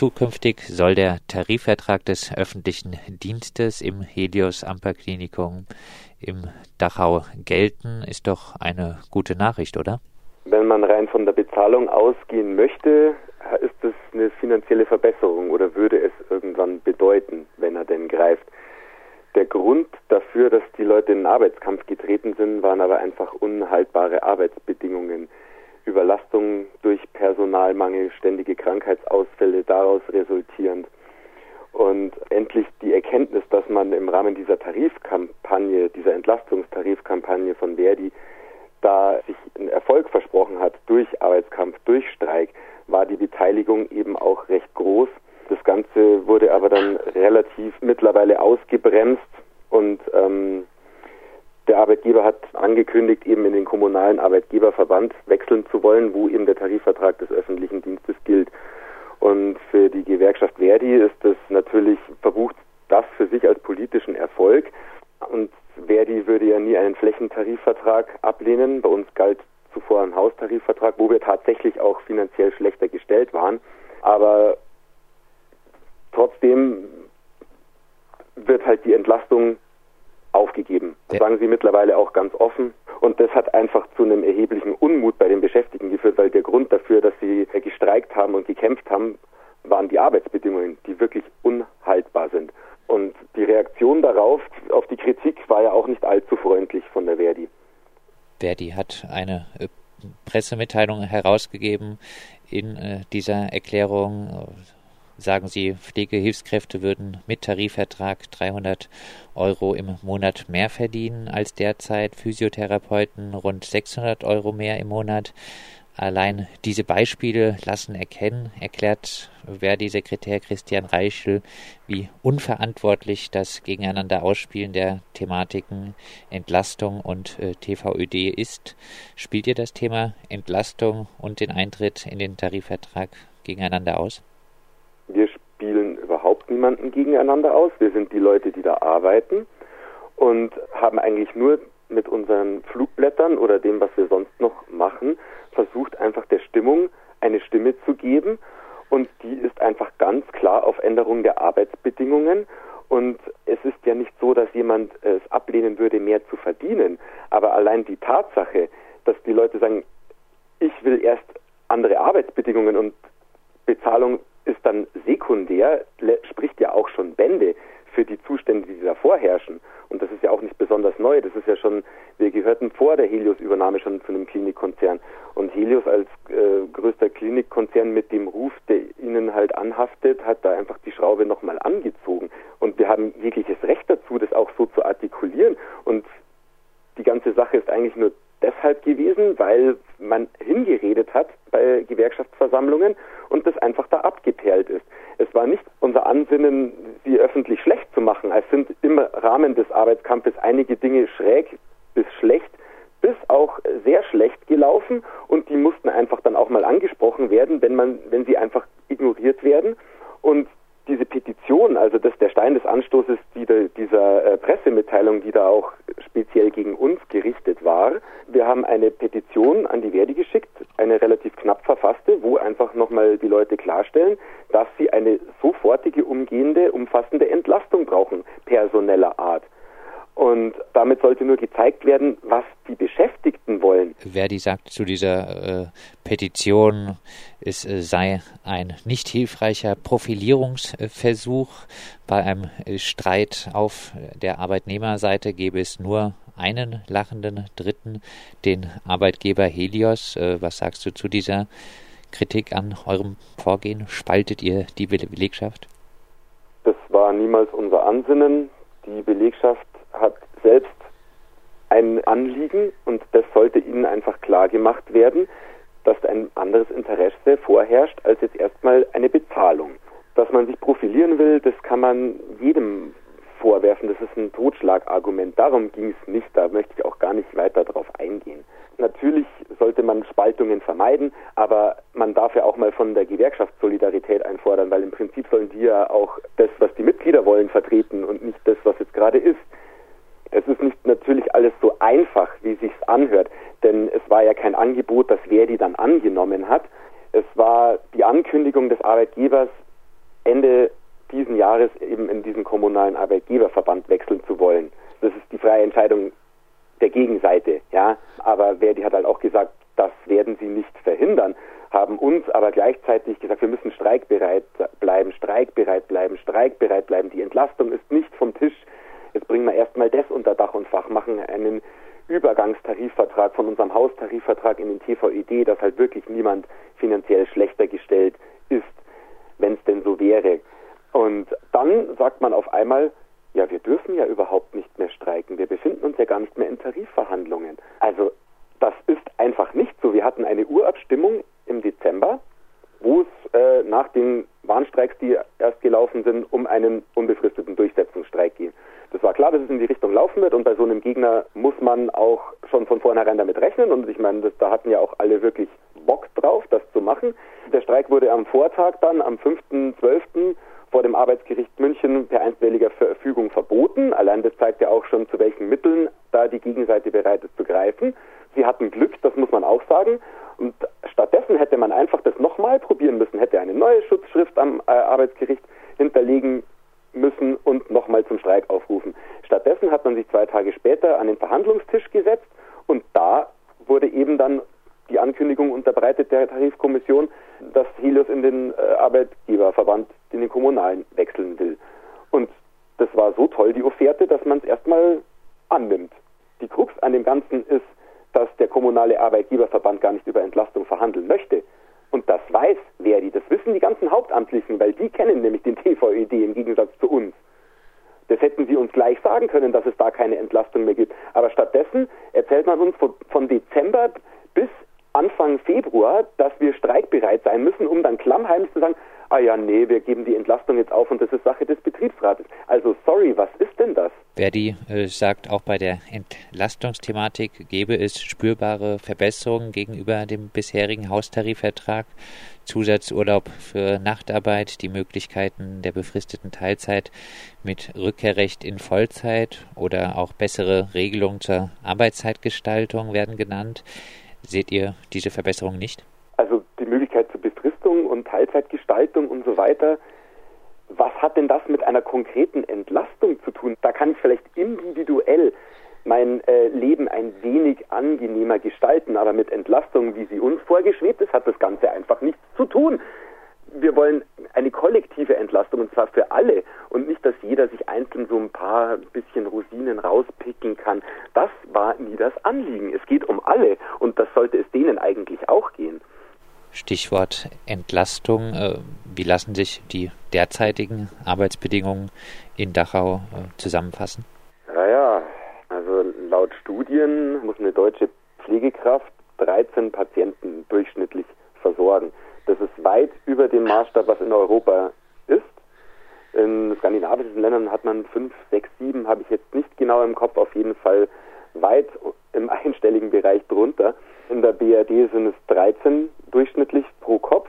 zukünftig soll der Tarifvertrag des öffentlichen Dienstes im Helios Amper-Klinikum im Dachau gelten, ist doch eine gute Nachricht, oder? Wenn man rein von der Bezahlung ausgehen möchte, ist das eine finanzielle Verbesserung oder würde es irgendwann bedeuten, wenn er denn greift. Der Grund dafür, dass die Leute in den Arbeitskampf getreten sind, waren aber einfach unhaltbare Arbeitsbedingungen. Überlastung Personalmangel, ständige Krankheitsausfälle daraus resultierend. Und endlich die Erkenntnis, dass man im Rahmen dieser Tarifkampagne, dieser Entlastungstarifkampagne von Verdi, da sich einen Erfolg versprochen hat durch Arbeitskampf, durch Streik, war die Beteiligung eben auch recht groß. Das Ganze wurde aber dann relativ mittlerweile ausgebremst und ähm, der Arbeitgeber hat angekündigt, eben in den kommunalen Arbeitgeberverband wechseln zu wollen, wo eben der Tarifvertrag des öffentlichen Dienstes gilt. Und für die Gewerkschaft Verdi ist das natürlich verbucht das für sich als politischen Erfolg. Und Verdi würde ja nie einen Flächentarifvertrag ablehnen. Bei uns galt zuvor ein Haustarifvertrag, wo wir tatsächlich auch finanziell schlechter gestellt waren. Aber trotzdem wird halt die Entlastung aufgegeben. Das sagen sie mittlerweile auch ganz offen. Und das hat einfach zu einem erheblichen Unmut bei den Beschäftigten geführt, weil der Grund dafür, dass sie gestreikt haben und gekämpft haben, waren die Arbeitsbedingungen, die wirklich unhaltbar sind. Und die Reaktion darauf, auf die Kritik, war ja auch nicht allzu freundlich von der Verdi. Verdi hat eine äh, Pressemitteilung herausgegeben in äh, dieser Erklärung sagen Sie, Pflegehilfskräfte würden mit Tarifvertrag 300 Euro im Monat mehr verdienen als derzeit, Physiotherapeuten rund 600 Euro mehr im Monat. Allein diese Beispiele lassen erkennen, erklärt Verdi-Sekretär Christian Reichel, wie unverantwortlich das Gegeneinander Ausspielen der Thematiken Entlastung und äh, TVÖD ist. Spielt ihr das Thema Entlastung und den Eintritt in den Tarifvertrag gegeneinander aus? Niemanden gegeneinander aus. Wir sind die Leute, die da arbeiten und haben eigentlich nur mit unseren Flugblättern oder dem, was wir sonst noch machen, versucht einfach der Stimmung eine Stimme zu geben. Und die ist einfach ganz klar auf Änderung der Arbeitsbedingungen. Und es ist ja nicht so, dass jemand es ablehnen würde, mehr zu verdienen. Aber allein die Tatsache, dass die Leute sagen, ich will erst andere Arbeitsbedingungen und Bezahlung ist dann sekundär, spricht ja auch schon Bände für die Zustände, die da vorherrschen. Und das ist ja auch nicht besonders neu. Das ist ja schon, wir gehörten vor der Helios-Übernahme schon zu einem Klinikkonzern. Und Helios als äh, größter Klinikkonzern mit dem Ruf, der ihnen halt anhaftet, hat da einfach die Schraube nochmal angezogen. Und wir haben jegliches Recht dazu, das auch so zu artikulieren. Und die ganze Sache ist eigentlich nur deshalb gewesen, weil man hingeredet hat bei Gewerkschaftsversammlungen und das einfach da abgeperlt ist. Es war nicht unser Ansinnen, sie öffentlich schlecht zu machen. Es sind im Rahmen des Arbeitskampfes einige Dinge schräg bis schlecht bis auch sehr schlecht gelaufen und die mussten einfach dann auch mal angesprochen werden, wenn sie einfach ignoriert werden. Und diese Petition, also das der Stein des Anstoßes die, dieser äh, Pressemitteilung, die da auch speziell gegen uns gerichtet war. Wir haben eine Petition an die Verdi geschickt, eine relativ knapp verfasste, wo einfach nochmal die Leute klarstellen, dass sie eine sofortige, umgehende, umfassende Entlastung brauchen, personeller Art. Und damit sollte nur gezeigt werden, was die Beschäftigten wollen. Verdi sagt zu dieser äh, Petition, es äh, sei ein nicht hilfreicher Profilierungsversuch. Bei einem äh, Streit auf der Arbeitnehmerseite gäbe es nur einen lachenden Dritten, den Arbeitgeber Helios. Äh, was sagst du zu dieser Kritik an eurem Vorgehen? Spaltet ihr die Belegschaft? Das war niemals unser Ansinnen. Die Belegschaft hat ein Anliegen und das sollte ihnen einfach klar gemacht werden, dass ein anderes Interesse vorherrscht als jetzt erstmal eine Bezahlung. Dass man sich profilieren will, das kann man jedem vorwerfen. Das ist ein Totschlagargument. Darum ging es nicht. Da möchte ich auch gar nicht weiter darauf eingehen. Natürlich sollte man Spaltungen vermeiden, aber man darf ja auch mal von der Gewerkschaft Solidarität einfordern, weil im Prinzip sollen die ja auch das, was die Mitglieder wollen, vertreten und nicht das, was jetzt gerade ist. Es ist nicht natürlich alles so einfach, wie sich's anhört, denn es war ja kein Angebot, das Verdi dann angenommen hat. Es war die Ankündigung des Arbeitgebers, Ende diesen Jahres eben in diesen kommunalen Arbeitgeberverband wechseln zu wollen. Das ist die freie Entscheidung der Gegenseite, ja. Aber Verdi hat halt auch gesagt, das werden sie nicht verhindern, haben uns aber gleichzeitig gesagt, wir müssen streikbereit bleiben, streikbereit bleiben, streikbereit bleiben. Die Entlastung ist nicht vom Tisch. Jetzt bringen wir erstmal das unter Dach und Fach, machen einen Übergangstarifvertrag von unserem Haustarifvertrag in den TVED, dass halt wirklich niemand finanziell schlechter gestellt ist, wenn es denn so wäre. Und dann sagt man auf einmal, ja, wir dürfen ja überhaupt nicht mehr streiken. Wir befinden uns ja gar nicht mehr in Tarifverhandlungen. Also das ist einfach nicht so. Wir hatten eine Urabstimmung im Dezember, wo es äh, nach den Warnstreiks, die erst gelaufen sind, um einen unbefristeten Durchsetzungsstreik ging. Das war klar, dass es in die Richtung laufen wird und bei so einem Gegner muss man auch schon von vornherein damit rechnen und ich meine, das, da hatten ja auch alle wirklich Bock drauf, das zu machen. Der Streik wurde am Vortag dann, am 5.12., vor dem Arbeitsgericht München per einstweiliger Verfügung verboten. Allein das zeigt ja auch schon, zu welchen Mitteln da die Gegenseite bereit ist zu greifen. Sie hatten Glück, das muss man auch sagen. Und stattdessen hätte man einfach das nochmal probieren müssen, hätte eine neue Schutzschrift am äh, Arbeitsgericht hinterlegen müssen und nochmal zum Streik aufrufen. Stattdessen hat man sich zwei Tage später an den Verhandlungstisch gesetzt und da wurde eben dann die Ankündigung unterbreitet der Tarifkommission, dass Helios in den äh, Arbeitgeberverband, in den Kommunalen wechseln will. Und das war so toll, die Offerte, dass man es erstmal annimmt. Die Krux an dem Ganzen ist, dass der kommunale Arbeitgeberverband gar nicht über Entlastung verhandeln möchte. Und das weiß Verdi, das wissen die ganzen Hauptamtlichen, weil die kennen nämlich den TVED im Gegensatz zu uns. Das hätten sie uns gleich sagen können, dass es da keine Entlastung mehr gibt. Aber stattdessen erzählt man uns von, Dezember bis Anfang Februar, dass wir streikbereit sein müssen, um dann klammheimlich zu sagen, ah ja, nee, wir geben die Entlastung jetzt auf und das ist Sache des Betriebsrates. Also sorry, was? Verdi äh, sagt, auch bei der Entlastungsthematik gäbe es spürbare Verbesserungen gegenüber dem bisherigen Haustarifvertrag. Zusatzurlaub für Nachtarbeit, die Möglichkeiten der befristeten Teilzeit mit Rückkehrrecht in Vollzeit oder auch bessere Regelungen zur Arbeitszeitgestaltung werden genannt. Seht ihr diese Verbesserung nicht? Also die Möglichkeit zur Befristung und Teilzeitgestaltung und so weiter. Was hat denn das mit einer konkreten Entlastung zu tun? Da kann ich vielleicht individuell mein äh, Leben ein wenig angenehmer gestalten, aber mit Entlastung, wie sie uns vorgeschwebt ist, hat das Ganze einfach nichts zu tun wir wollen eine kollektive Entlastung und zwar für alle und nicht, dass jeder sich einzeln so ein paar bisschen Rosinen rauspicken kann. Das war nie das Anliegen. Es geht um alle und das sollte es denen eigentlich auch gehen. Stichwort Entlastung. Äh, wie lassen sich die derzeitigen Arbeitsbedingungen in Dachau äh, zusammenfassen? Naja, also laut Studien muss eine deutsche Pflegekraft 13 Patienten durchschnittlich versorgen. Das ist weit über dem Maßstab, was in Europa ist. In skandinavischen Ländern hat man fünf, sechs, sieben, habe ich jetzt nicht genau im Kopf, auf jeden Fall weit im einstelligen Bereich drunter. In der BRD sind es 13 durchschnittlich pro Kopf.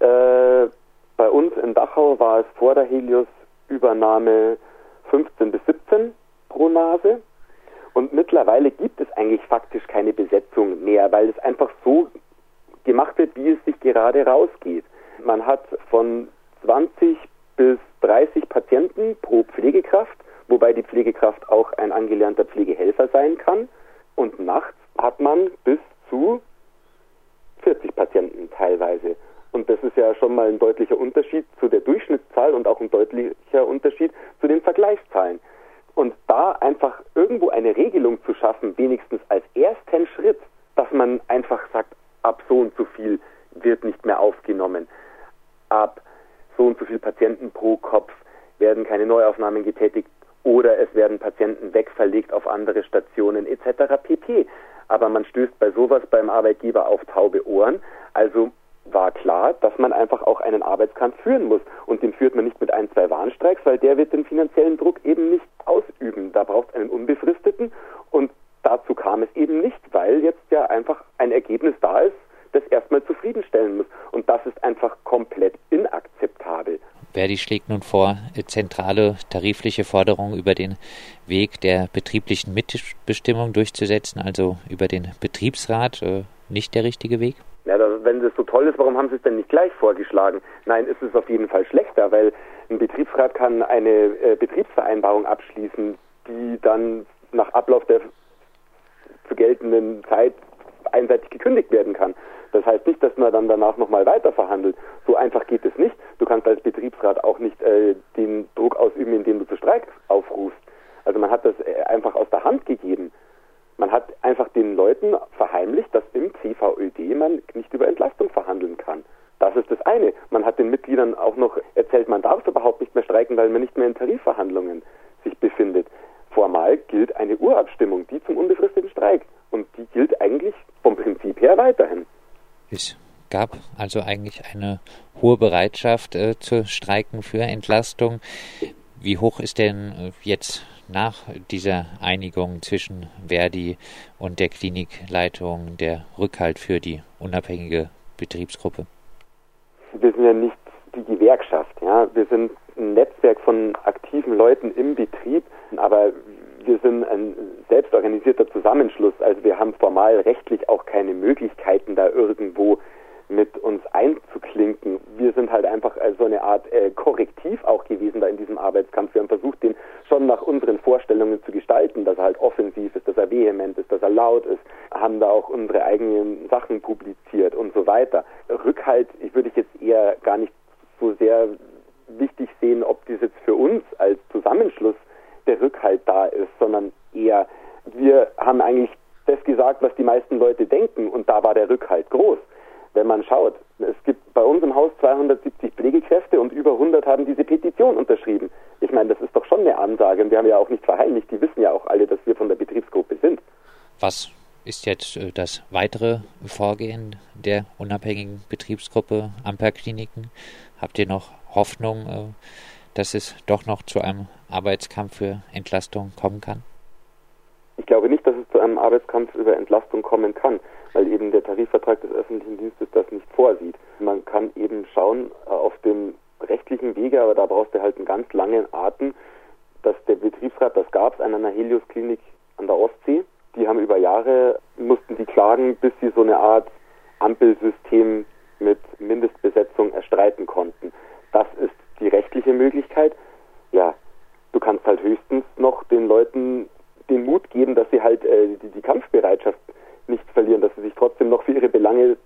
Äh, bei uns in Dachau war es vor der Helios-Übernahme 15 bis 17 pro Nase. Und mittlerweile gibt es eigentlich faktisch keine Besetzung mehr, weil es einfach so gemacht wird, wie es sich gerade rausgeht. Man hat von 20 bis 30 Patienten pro Pflegekraft, wobei die Pflegekraft auch ein angelernter Pflegehelfer sein kann. Und nachts hat man bis zu 40 Patienten teilweise. Und das ist ja schon mal ein deutlicher Unterschied zu der Durchschnittszahl und auch ein deutlicher Unterschied zu den Vergleichszahlen. Und da einfach irgendwo eine Regelung zu schaffen, wenigstens als ersten Schritt, dass man einfach sagt, ab so und so viel wird nicht mehr aufgenommen. Ab so und so viel Patienten pro Kopf werden keine Neuaufnahmen getätigt oder es werden Patienten wegverlegt auf andere Stationen etc. pp. Aber man stößt bei sowas beim Arbeitgeber auf taube Ohren. Also war klar, dass man einfach auch einen Arbeitskampf führen muss. Und den führt man nicht mit ein, zwei Warnstreiks, weil der wird den finanziellen Druck eben nicht ausüben. Da braucht es einen unbefristeten und dazu kam es eben nicht, weil jetzt ja einfach ein Ergebnis da ist, das erstmal zufriedenstellen muss. Und das ist einfach komplett inakzeptabel. Verdi schlägt nun vor, zentrale tarifliche Forderungen über den Weg der betrieblichen Mitbestimmung durchzusetzen, also über den Betriebsrat, äh, nicht der richtige Weg? Ja, wenn das so toll ist, warum haben Sie es denn nicht gleich vorgeschlagen? Nein, ist es auf jeden Fall schlechter, weil ein Betriebsrat kann eine äh, Betriebsvereinbarung abschließen, die dann nach Ablauf der zu geltenden Zeit einseitig gekündigt werden kann. Das heißt nicht, dass man dann danach nochmal weiter verhandelt. So einfach geht es nicht. Du kannst als Betriebsrat auch nicht äh, den Druck ausüben, indem du zu Streik aufrufst. Also man hat das äh, einfach aus der Hand gegeben. Man hat einfach den Leuten verheimlicht, dass im CVÖD man nicht über Entlastung verhandeln kann. Das ist das eine. Man hat den Mitgliedern auch noch erzählt, man darf überhaupt nicht mehr streiken, weil man nicht mehr in Tarifverhandlungen sich befindet. Formal gilt eine Urabstimmung, die zum unbefristeten Streik. Und die gilt eigentlich vom Prinzip her weiterhin. Es gab also eigentlich eine hohe Bereitschaft äh, zu streiken für Entlastung. Wie hoch ist denn äh, jetzt nach dieser Einigung zwischen Verdi und der Klinikleitung der Rückhalt für die unabhängige Betriebsgruppe? Wir sind ja nicht die Gewerkschaft, ja. Wir sind ein Netzwerk von aktiven Leuten im Betrieb, aber wir sind ein selbstorganisierter Zusammenschluss. Also wir haben formal rechtlich auch keine Möglichkeiten, da irgendwo mit uns einzuklinken. Wir sind halt einfach äh, so eine Art äh, Korrektiv auch gewesen da in diesem Arbeitskampf. Wir haben versucht, den schon nach unseren Vorstellungen zu gestalten, dass er halt offensiv ist, dass er vehement ist, dass er laut ist, haben da auch unsere eigenen Sachen publiziert und so weiter. Rückhalt, ich würde ich jetzt eher gar nicht so sehr wichtig sehen, ob das jetzt für uns als Zusammenschluss der Rückhalt da ist, sondern eher, wir haben eigentlich das gesagt, was die meisten Leute denken und da war der Rückhalt groß. Wenn man schaut, es gibt bei uns im Haus 270 Pflegekräfte und über 100 haben diese Petition unterschrieben. Ich meine, das ist doch schon eine Ansage und wir haben ja auch nicht verheimlicht, die wissen ja auch alle, dass wir von der Betriebsgruppe sind. Was ist jetzt äh, das weitere Vorgehen der unabhängigen Betriebsgruppe Amperkliniken? Habt ihr noch Hoffnung, äh, dass es doch noch zu einem Arbeitskampf für Entlastung kommen kann? Ich glaube nicht, dass es zu einem Arbeitskampf über Entlastung kommen kann, weil eben der Tarifvertrag des öffentlichen Dienstes das nicht vorsieht. Man kann eben schauen äh, auf dem rechtlichen Wege, aber da brauchst du halt einen ganz langen Atem, Betriebsrat, das gab es an einer Helios-Klinik an der Ostsee, die haben über Jahre, mussten die klagen, bis sie so eine Art Ampelsystem mit Mindestbesetzung erstreiten konnten. Das ist die rechtliche Möglichkeit. Ja, du kannst halt höchstens noch den Leuten den Mut geben, dass sie halt äh, die, die Kampfbereitschaft nicht verlieren, dass sie sich trotzdem noch für ihre Belange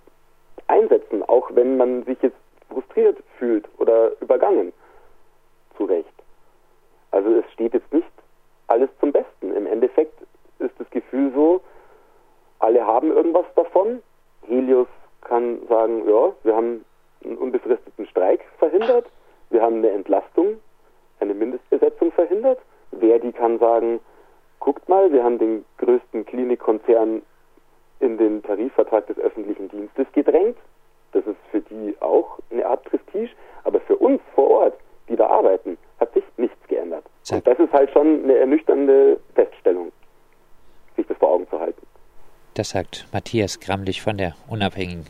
einsetzen, auch wenn man sich jetzt frustriert fühlt oder übergangen. Zu Recht. Also es steht jetzt nicht alles zum Besten. Im Endeffekt ist das Gefühl so, alle haben irgendwas davon. Helios kann sagen, ja, wir haben einen unbefristeten Streik verhindert, wir haben eine Entlastung, eine Mindestbesetzung verhindert. Verdi kann sagen, guckt mal, wir haben den größten Klinikkonzern in den Tarifvertrag des öffentlichen Dienstes gedrängt. Das ist für die auch eine Art Prestige, aber für uns vor Ort, die da arbeiten, hat sich nichts geändert. Und das ist halt schon eine ernüchternde Feststellung, sich das vor Augen zu halten. Das sagt Matthias Gramlich von der unabhängigen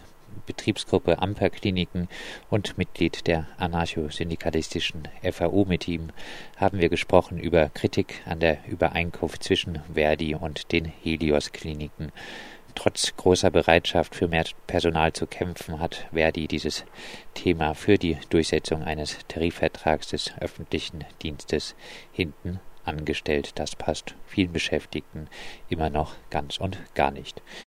Betriebsgruppe Amper Kliniken und Mitglied der anarcho-syndikalistischen FAU. Mit ihm haben wir gesprochen über Kritik an der Übereinkunft zwischen Verdi und den Helios Kliniken. Trotz großer Bereitschaft für mehr Personal zu kämpfen, hat Verdi dieses Thema für die Durchsetzung eines Tarifvertrags des öffentlichen Dienstes hinten angestellt. Das passt vielen Beschäftigten immer noch ganz und gar nicht.